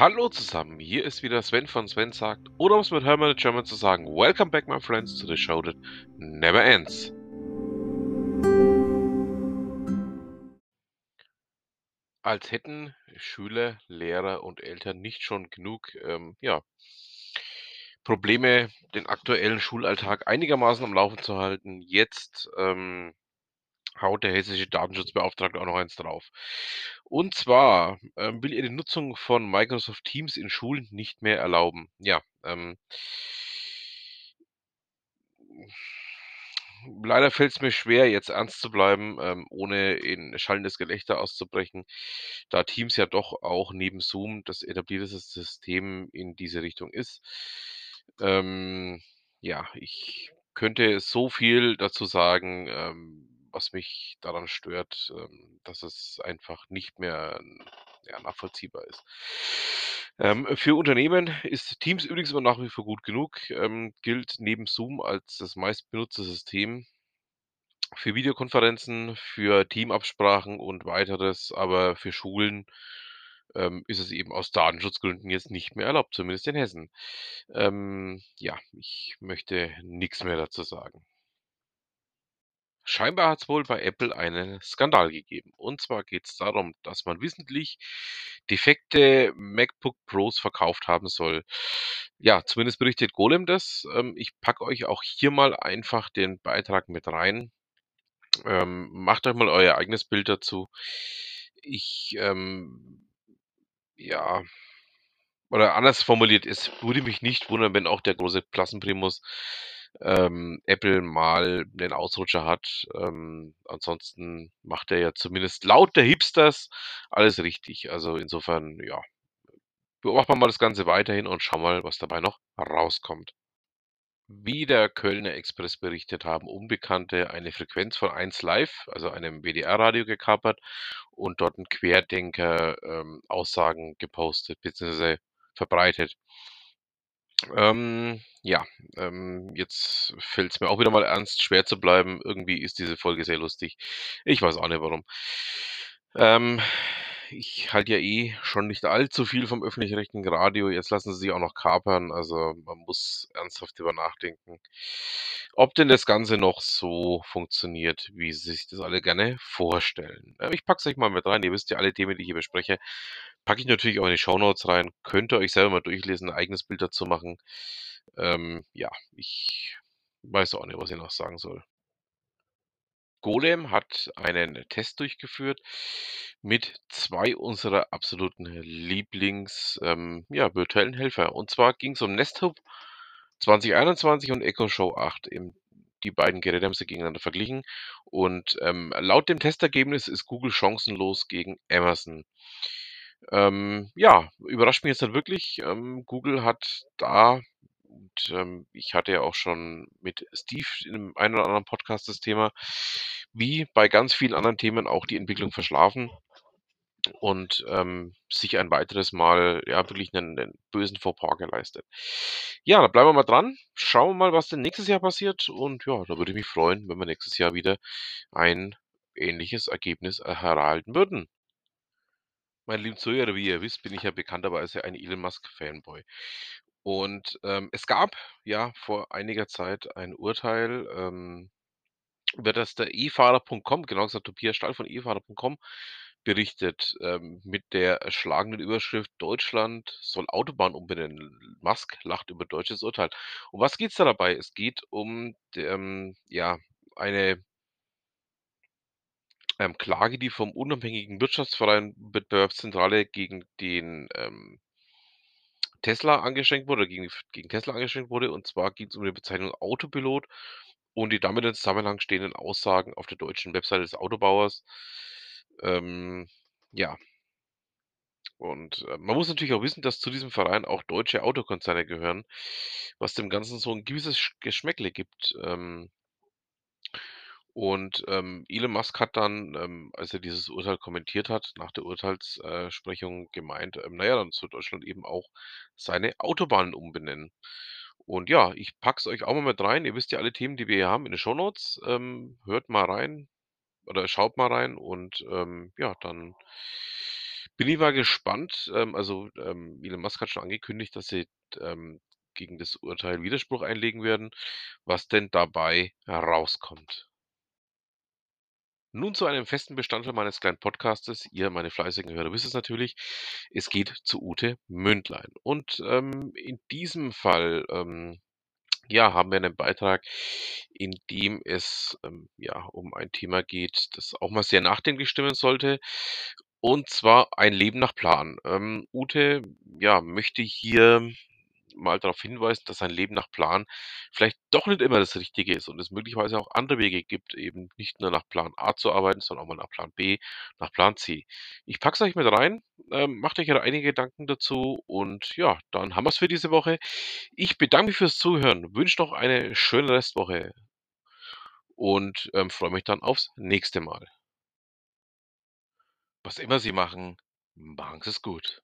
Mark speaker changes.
Speaker 1: Hallo zusammen, hier ist wieder Sven von Sven sagt, oder um es mit Hermann German zu sagen, Welcome back my friends to the show that never ends. Als hätten Schüler, Lehrer und Eltern nicht schon genug, ähm, ja, Probleme, den aktuellen Schulalltag einigermaßen am Laufen zu halten. Jetzt ähm, haut der hessische Datenschutzbeauftragte auch noch eins drauf. Und zwar ähm, will er die Nutzung von Microsoft Teams in Schulen nicht mehr erlauben. Ja, ähm, leider fällt es mir schwer, jetzt ernst zu bleiben, ähm, ohne in schallendes Gelächter auszubrechen, da Teams ja doch auch neben Zoom das etablierte System in diese Richtung ist. Ähm, ja, ich könnte so viel dazu sagen, ähm, was mich daran stört, ähm, dass es einfach nicht mehr ja, nachvollziehbar ist. Ähm, für Unternehmen ist Teams übrigens immer nach wie vor gut genug, ähm, gilt neben Zoom als das meistbenutzte System für Videokonferenzen, für Teamabsprachen und weiteres, aber für Schulen ähm, ist es eben aus Datenschutzgründen jetzt nicht mehr erlaubt, zumindest in Hessen. Ähm, ja, ich möchte nichts mehr dazu sagen. Scheinbar hat es wohl bei Apple einen Skandal gegeben. Und zwar geht es darum, dass man wissentlich defekte MacBook Pros verkauft haben soll. Ja, zumindest berichtet Golem das. Ähm, ich packe euch auch hier mal einfach den Beitrag mit rein. Ähm, macht euch mal euer eigenes Bild dazu. Ich, ähm, ja, oder anders formuliert, es würde mich nicht wundern, wenn auch der große Klassenprimus ähm, Apple mal den Ausrutscher hat. Ähm, ansonsten macht er ja zumindest laut der Hipsters alles richtig. Also insofern, ja, beobachten wir mal das Ganze weiterhin und schauen mal, was dabei noch rauskommt. Wie der Kölner Express berichtet, haben Unbekannte eine Frequenz von 1 Live, also einem WDR-Radio, gekapert und dort ein Querdenker ähm, Aussagen gepostet bzw. verbreitet. Ähm, ja, ähm, jetzt fällt es mir auch wieder mal ernst, schwer zu bleiben. Irgendwie ist diese Folge sehr lustig. Ich weiß auch nicht warum. Ähm, ich halte ja eh schon nicht allzu viel vom öffentlich-rechtlichen Radio. Jetzt lassen sie sich auch noch kapern. Also man muss ernsthaft über nachdenken, ob denn das Ganze noch so funktioniert, wie sie sich das alle gerne vorstellen. Ähm, ich packe es euch mal mit rein. Ihr wisst ja, alle Themen, die ich hier bespreche, packe ich natürlich auch in die Shownotes rein. Könnt ihr euch selber mal durchlesen, ein eigenes Bild dazu machen. Ähm, ja, ich weiß auch nicht, was ich noch sagen soll. Golem hat einen Test durchgeführt mit zwei unserer absoluten Lieblings, ähm, ja, virtuellen Helfer. Und zwar ging es um Nesthub 2021 und Echo Show 8. Eben die beiden Geräte haben sie gegeneinander verglichen. Und ähm, laut dem Testergebnis ist Google chancenlos gegen Amazon. Ähm, ja, überrascht mich jetzt nicht wirklich. Ähm, Google hat da, und ähm, ich hatte ja auch schon mit Steve in einem einen oder anderen Podcast das Thema, wie bei ganz vielen anderen Themen auch die Entwicklung verschlafen und ähm, sich ein weiteres Mal ja wirklich einen, einen bösen Fauxpas geleistet. Ja, da bleiben wir mal dran. Schauen wir mal, was denn nächstes Jahr passiert. Und ja, da würde ich mich freuen, wenn wir nächstes Jahr wieder ein ähnliches Ergebnis erhalten würden. Meine lieben Zuhörer, wie ihr wisst, bin ich ja bekannterweise ein Elon Musk-Fanboy. Und ähm, es gab ja vor einiger Zeit ein Urteil, ähm, über das der eFahrer.com, genau gesagt Tobias Stahl von eFahrer.com, berichtet ähm, mit der erschlagenden Überschrift Deutschland soll Autobahn umbenennen. Musk lacht über deutsches Urteil. Um was geht es da dabei? Es geht um ähm, ja, eine ähm, Klage, die vom unabhängigen Wirtschaftsverein Wettbewerbszentrale gegen den ähm, Tesla angestrengt wurde, gegen, gegen Tesla angestrengt wurde. Und zwar geht es um die Bezeichnung Autopilot und die damit in Zusammenhang stehenden Aussagen auf der deutschen Webseite des Autobauers. Ähm, ja. Und äh, man muss natürlich auch wissen, dass zu diesem Verein auch deutsche Autokonzerne gehören, was dem Ganzen so ein gewisses Geschmäckle gibt. Ähm, und ähm, Elon Musk hat dann, ähm, als er dieses Urteil kommentiert hat, nach der Urteilssprechung gemeint, naja, dann soll Deutschland eben auch seine Autobahnen umbenennen. Und ja, ich pack's euch auch mal mit rein. Ihr wisst ja alle Themen, die wir hier haben in den Shownotes. Ähm, hört mal rein oder schaut mal rein und ähm, ja, dann Bin ich mal gespannt. Ähm, also, ähm, Elon Musk hat schon angekündigt, dass sie, ähm, gegen das Urteil Widerspruch einlegen werden, was denn dabei herauskommt. Nun zu einem festen Bestandteil meines kleinen Podcastes. Ihr, meine fleißigen Hörer, wisst es natürlich. Es geht zu Ute Mündlein. Und ähm, in diesem Fall ähm, ja, haben wir einen Beitrag, in dem es ähm, ja, um ein Thema geht, das auch mal sehr nachdenklich stimmen sollte. Und zwar ein Leben nach Plan. Ähm, Ute ja, möchte hier mal darauf hinweisen, dass ein Leben nach Plan vielleicht doch nicht immer das Richtige ist und es möglicherweise auch andere Wege gibt, eben nicht nur nach Plan A zu arbeiten, sondern auch mal nach Plan B, nach Plan C. Ich packe es euch mit rein, ähm, macht euch ja einige Gedanken dazu und ja, dann haben wir es für diese Woche. Ich bedanke mich fürs Zuhören, wünsche noch eine schöne Restwoche und ähm, freue mich dann aufs nächste Mal. Was immer Sie machen, machen Sie es gut.